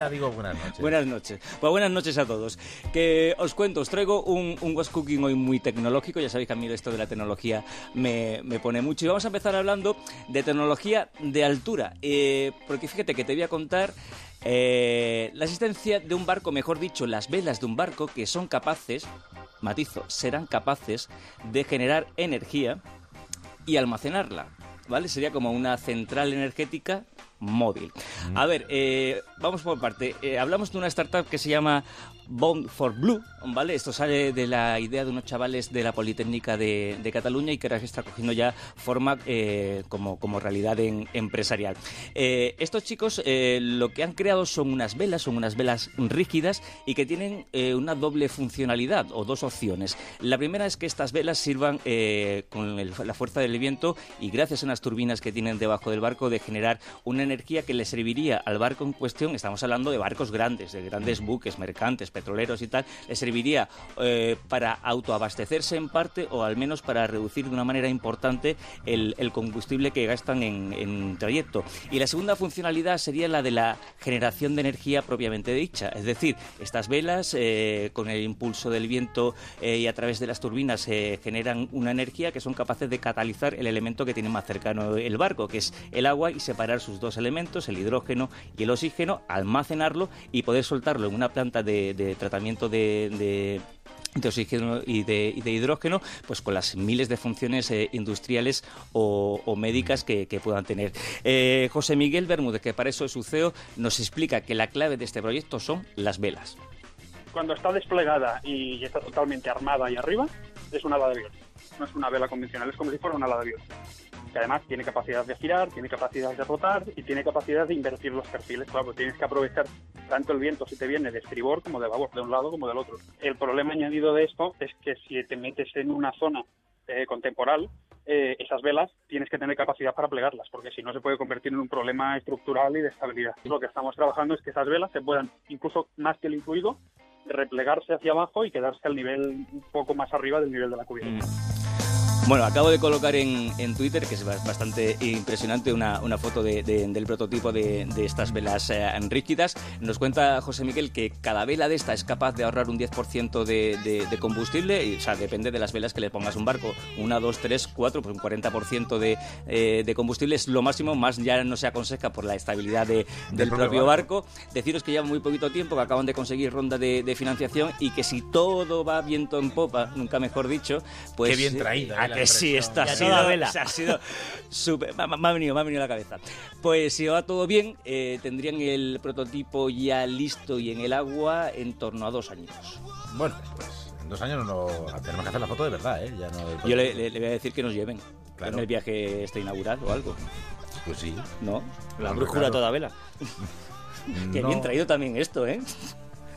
buenas noches. Buenas noches. Pues buenas noches a todos. Que os cuento, os traigo un, un What's Cooking hoy muy tecnológico. Ya sabéis que a mí esto de la tecnología me, me pone mucho. Y vamos a empezar hablando de tecnología de altura. Eh, porque fíjate que te voy a contar eh, la existencia de un barco, mejor dicho, las velas de un barco que son capaces, matizo, serán capaces de generar energía y almacenarla. ¿Vale? Sería como una central energética móvil. A ver, eh, vamos por parte. Eh, hablamos de una startup que se llama Bond for Blue, ¿vale? Esto sale de la idea de unos chavales de la Politécnica de, de Cataluña y que ahora está cogiendo ya forma eh, como, como realidad en- empresarial. Eh, estos chicos eh, lo que han creado son unas velas, son unas velas rígidas y que tienen una doble funcionalidad o dos opciones. La primera es que estas velas sirvan con el- la fuerza del viento y gracias a unas turbinas que tienen debajo del barco de generar una energía que le serviría al barco en cuestión, estamos hablando de barcos grandes, de grandes buques, mercantes, petroleros y tal, le serviría eh, para autoabastecerse en parte o al menos para reducir de una manera importante el, combustible que gastan en, trayecto. Y la segunda funcionalidad sería la de la generación de energía propiamente dicha, es decir, estas velas eh, con el impulso del viento eh, y a través de las turbinas generan una energía que son capaces de catalizar el elemento que tiene más cercano el barco, que es el agua, y separar sus dos elementos, el hidrógeno y el oxígeno, almacenarlo y poder soltarlo en una planta de, de tratamiento de- de oxígeno y de, hidrógeno, pues con las miles de funciones eh, industriales o, médicas que, que puedan tener. Eh, José Miguel Bermúdez, que para eso es su CEO, nos explica que la clave de este proyecto son las velas. cuando está desplegada y está totalmente armada ahí arriba, es una ala de avión. No es una vela convencional, es como si fuera una ala de avión. Que además tiene capacidad de girar, tiene capacidad de rotar y tiene capacidad de invertir los perfiles. Claro, pues tienes que aprovechar tanto el viento si te viene de estribor como de babor, de un lado como del otro. El problema añadido de esto es que si te metes en una zona eh, con temporal, eh, esas velas tienes que tener capacidad para plegarlas, porque si no se puede convertir en un problema estructural y de estabilidad. Lo que estamos trabajando es que esas velas se puedan, incluso más que el incluido, replegarse hacia abajo y quedarse al nivel un poco más arriba del nivel de la cubierta. Bueno, acabo de colocar en, en Twitter, que es ba- bastante impresionante, una, una foto de- de- del prototipo de, de estas velas eh, rígidas. Nos cuenta José Miguel que cada vela de esta es capaz de ahorrar un 10% de, combustible, y, o sea, depende de las velas que le pongas un barco. Una, dos, tres, cuatro, pues un 40% de, eh, de combustible es lo máximo, más ya no se aconseja por la estabilidad de- del propio barco. barco. Deciros que llevan muy poquito tiempo, que acaban de conseguir ronda de, financiación y que si todo va viento en popa, nunca mejor dicho, pues... Qué bien traída, ¿A eh, la que sí, esta ha sido, ha sido súper- me, me ha venido, me ha venido a la cabeza. Pues si va todo bien, eh, tendrían el prototipo ya listo y en el agua en torno a dos años. Bueno, pues en dos años no tenemos que hacer la foto de verdad, ¿eh? Ya no Yo le, le- le voy a decir que nos lleven Claro. en el viaje este inaugural o algo. Pues sí. ¿No? La brújula claro. toda vela. Qué No. bien traído también esto, ¿eh?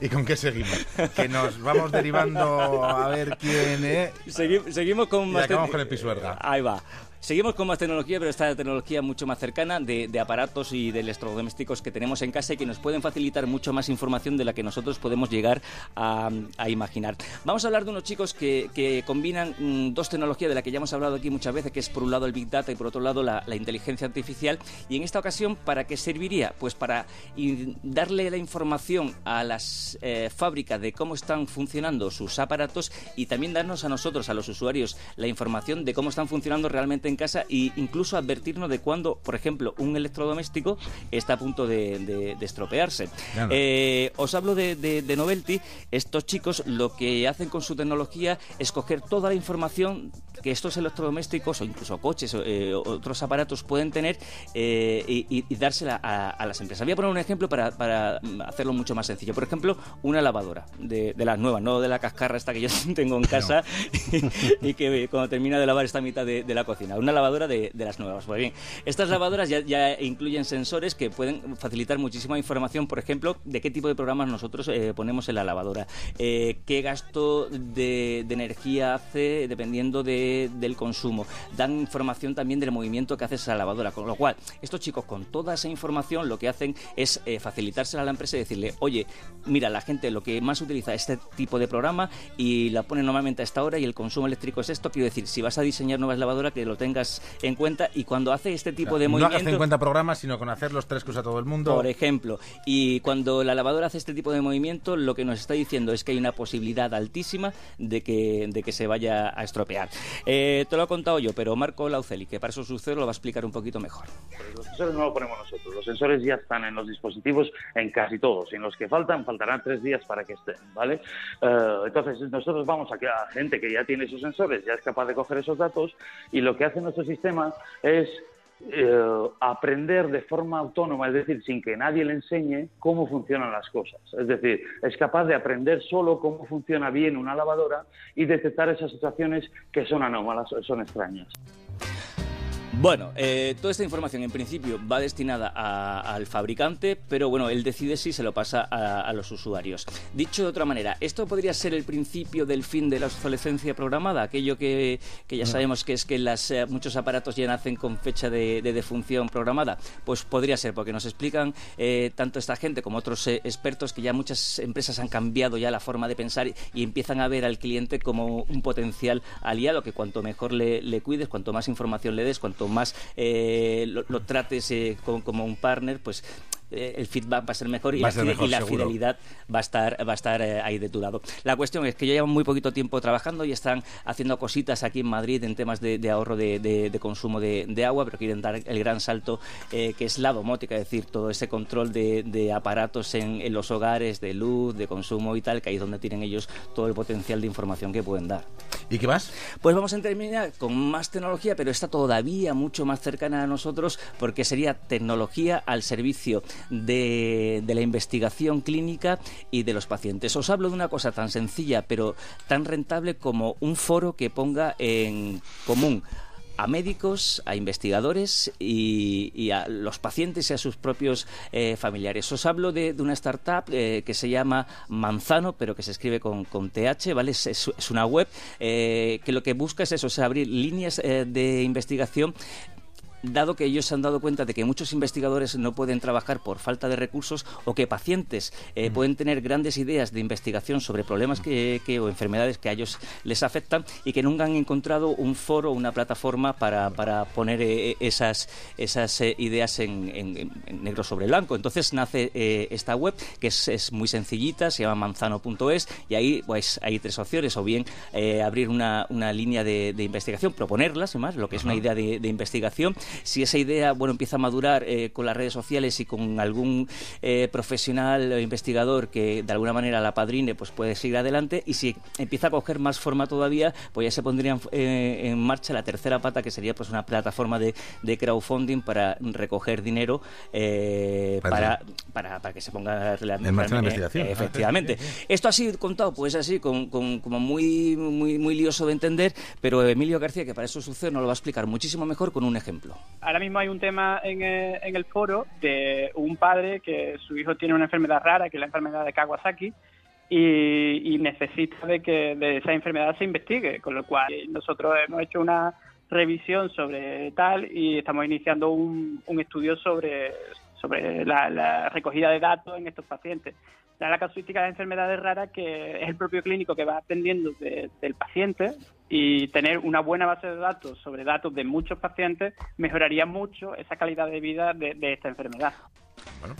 ¿Y con qué seguimos? Que nos vamos derivando a ver quién es. Segui- seguimos con Y más acabamos con el pisuerga. Ahí va. Seguimos con más tecnología, pero esta tecnología mucho más cercana de, de aparatos y de electrodomésticos que tenemos en casa y que nos pueden facilitar mucho más información de la que nosotros podemos llegar a, a imaginar. Vamos a hablar de unos chicos que, que combinan mm, dos tecnologías de las que ya hemos hablado aquí muchas veces, que es por un lado el Big Data y por otro lado la, la inteligencia artificial. Y en esta ocasión, ¿para qué serviría? Pues para darle la información a las eh, fábricas de cómo están funcionando sus aparatos y también darnos a nosotros, a los usuarios, la información de cómo están funcionando realmente en casa e incluso advertirnos de cuando, por ejemplo, un electrodoméstico está a punto de, de- de estropearse. Claro. Eh, os hablo de, de- Novelty. Estos chicos lo que hacen con su tecnología es coger toda la información que estos electrodomésticos o incluso coches o eh, otros aparatos pueden tener eh, y, dársela a, a las empresas. Voy a poner un ejemplo para, para, mm, hacerlo mucho más sencillo. Por ejemplo, una lavadora de, las nuevas, no de la cascarra esta que yo tengo en casa y, que cuando termina de lavar está a mitad de la cocina. Una lavadora de, de las nuevas. Pues bien, estas lavadoras ya, incluyen sensores que pueden facilitar muchísima información, por ejemplo, de qué tipo de programas nosotros eh, ponemos en la lavadora, eh, qué gasto de, energía hace dependiendo de del consumo, dan información también del movimiento que hace esa lavadora, con lo cual estos chicos con toda esa información lo que hacen es eh, facilitársela a la empresa y decirle, oye, mira, la gente lo que más utiliza es este tipo de programa y la pone normalmente a esta hora y el consumo eléctrico es esto, quiero decir, si vas a diseñar nuevas lavadoras que lo tengas en cuenta y cuando hace este tipo de movimiento... No hagas 50 programas, sino con hacer los tres que usa todo el mundo. Por ejemplo, y cuando la lavadora hace este tipo de movimiento, lo que nos está diciendo es que hay una posibilidad altísima de que, de que se vaya a estropear. Eh, te lo he contado yo, pero Marco Lauceli, que para eso sucede, lo va a explicar un poquito mejor. Los sensores no lo ponemos nosotros, los sensores ya están en los dispositivos en casi todos, en los que faltan, faltarán tres días para que estén, ¿vale? Eh, entonces nosotros vamos a, a gente que ya tiene esos sensores, ya es capaz de coger esos datos y lo que hace nuestro sistema es eh, aprender de forma autónoma, es decir, sin que nadie le enseñe cómo funcionan las cosas. Es decir, es capaz de aprender solo cómo funciona bien una lavadora y detectar esas situaciones que son anómalas, son extrañas. Bueno, eh, toda esta información en principio va destinada al fabricante, pero bueno, él decide si se lo pasa a, los usuarios. Dicho de otra manera, ¿esto podría ser el principio del fin de la obsolescencia programada? Aquello que, ya sabemos que es que las, eh, muchos aparatos ya nacen con fecha de, defunción programada. Pues podría ser, porque nos explican eh, tanto esta gente como otros expertos que ya muchas empresas han cambiado ya la forma de pensar y, empiezan a ver al cliente como un potencial aliado, que cuanto mejor le, le cuides, cuanto más información le des, cuanto más eh, lo, trates eh, como, un partner, pues eh, el feedback va a ser mejor y, la, fidelidad va a estar, va a estar eh, ahí de tu lado. La cuestión es que ya llevan muy poquito tiempo trabajando y están haciendo cositas aquí en Madrid en temas de, ahorro de, consumo de, agua, pero quieren dar el gran salto que es la domótica, es decir, todo ese control de, aparatos en, en, los hogares, de luz, de consumo y tal, que ahí es donde tienen ellos todo el potencial de información que pueden dar. ¿Y qué más? Pues vamos a terminar con más tecnología, pero está todavía mucho más cercana a nosotros porque sería tecnología al servicio de, de la investigación clínica y de los pacientes. Os hablo de una cosa tan sencilla pero tan rentable como un foro que ponga en común a médicos, a investigadores y, a los pacientes y a sus propios eh, familiares. Os hablo de, una startup eh, que se llama Manzano, pero que se escribe con, TH, ¿vale? Es, una web eh, que lo que busca es eso, es abrir líneas de investigación dado que ellos se han dado cuenta de que muchos investigadores no pueden trabajar por falta de recursos o que pacientes eh, mm. pueden tener grandes ideas de investigación sobre problemas que, o enfermedades que a ellos les afectan y que nunca han encontrado un foro, una plataforma para, poner eh, esas, esas eh, ideas en, negro sobre blanco. Entonces nace esta web que es, muy sencillita, se llama manzano.es y ahí pues, hay tres opciones, o bien abrir una, una línea de, investigación, proponerlas, y más, lo que es una idea de, de investigación si esa idea bueno empieza a madurar eh, con las redes sociales y con algún eh, profesional o investigador que de alguna manera la padrine, pues puede seguir adelante. Y si empieza a coger más forma todavía, pues ya se pondría en, eh, marcha la tercera pata, que sería pues una plataforma de, crowdfunding para recoger dinero para, para, para, que se ponga en marcha la investigación. efectivamente. Esto así contado, pues así, con, como muy, muy, muy lioso de entender, pero Emilio García, que para eso sucede, nos lo va a explicar muchísimo mejor con un ejemplo. Ahora mismo hay un tema en, eh, en el foro de un padre que su hijo tiene una enfermedad rara, que es la enfermedad de Kawasaki, y, necesita de que de esa enfermedad se investigue, con lo cual nosotros hemos hecho una revisión sobre tal y estamos iniciando un, un estudio sobre, sobre la, recogida de datos en estos pacientes. La casuística de enfermedades raras que es el propio clínico que va atendiendo del paciente y tener una buena base de datos sobre datos de muchos pacientes mejoraría mucho esa calidad de vida de esta enfermedad. Bueno.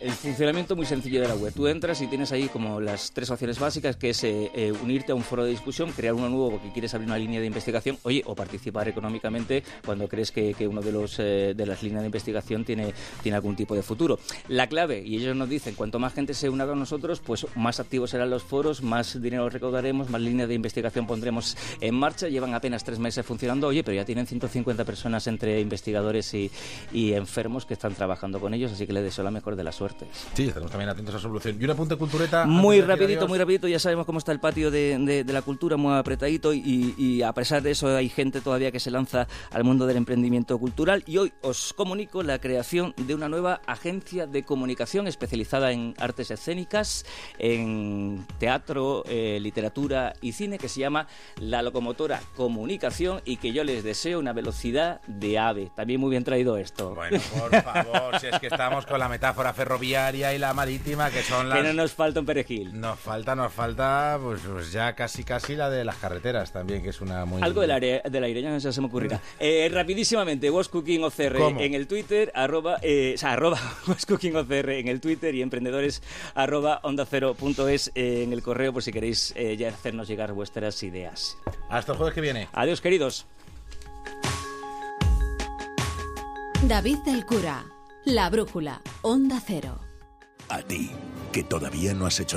el funcionamiento muy sencillo de la web. Tú entras y tienes ahí como las tres opciones básicas, que es eh, eh, unirte a un foro de discusión, crear uno nuevo porque quieres abrir una línea de investigación, oye, o participar económicamente cuando crees que, uno de los eh, de las líneas de investigación tiene, tiene algún tipo de futuro. La clave, y ellos nos dicen, cuanto más gente se una con nosotros, pues más activos serán los foros, más dinero recaudaremos, más líneas de investigación pondremos en marcha. Llevan apenas tres meses funcionando, oye, pero ya tienen 150 personas entre investigadores y, y enfermos que están trabajando con ellos, así que les deseo la mejor de las suertes. Sí, estaremos también atentos a su evolución. Y una punta cultureta. Muy rapidito, muy rapidito, ya sabemos cómo está el patio de, de- de la cultura, muy apretadito y, y a pesar de eso hay gente todavía que se lanza al mundo del emprendimiento cultural y hoy os comunico la creación de una nueva agencia de comunicación especializada en artes escénicas, en teatro, eh, literatura y cine que se llama La Locomotora Comunicación y que yo les deseo una velocidad de ave. También muy bien traído esto. Bueno, por favor, si es que estamos con la metáfora ferroviaria y la marítima, que son las... Que no nos falta un perejil. Nos falta, nos falta, pues, pues ya casi casi la de las carreteras también, que es una muy... Algo del aire, del aire, ya no sé, se me ocurrirá. Eh, rapidísimamente, Was Cooking OCR ¿Cómo? en el Twitter, arroba, eh, o sea, arroba Was Cooking OCR en el Twitter y emprendedores arroba onda cero punto es eh, en el correo por si queréis eh, ya hacernos llegar vuestras ideas. Hasta el jueves que viene. Adiós, queridos. David del Cura, La Brújula, Onda Cero. A ti, que todavía no has hecho nada.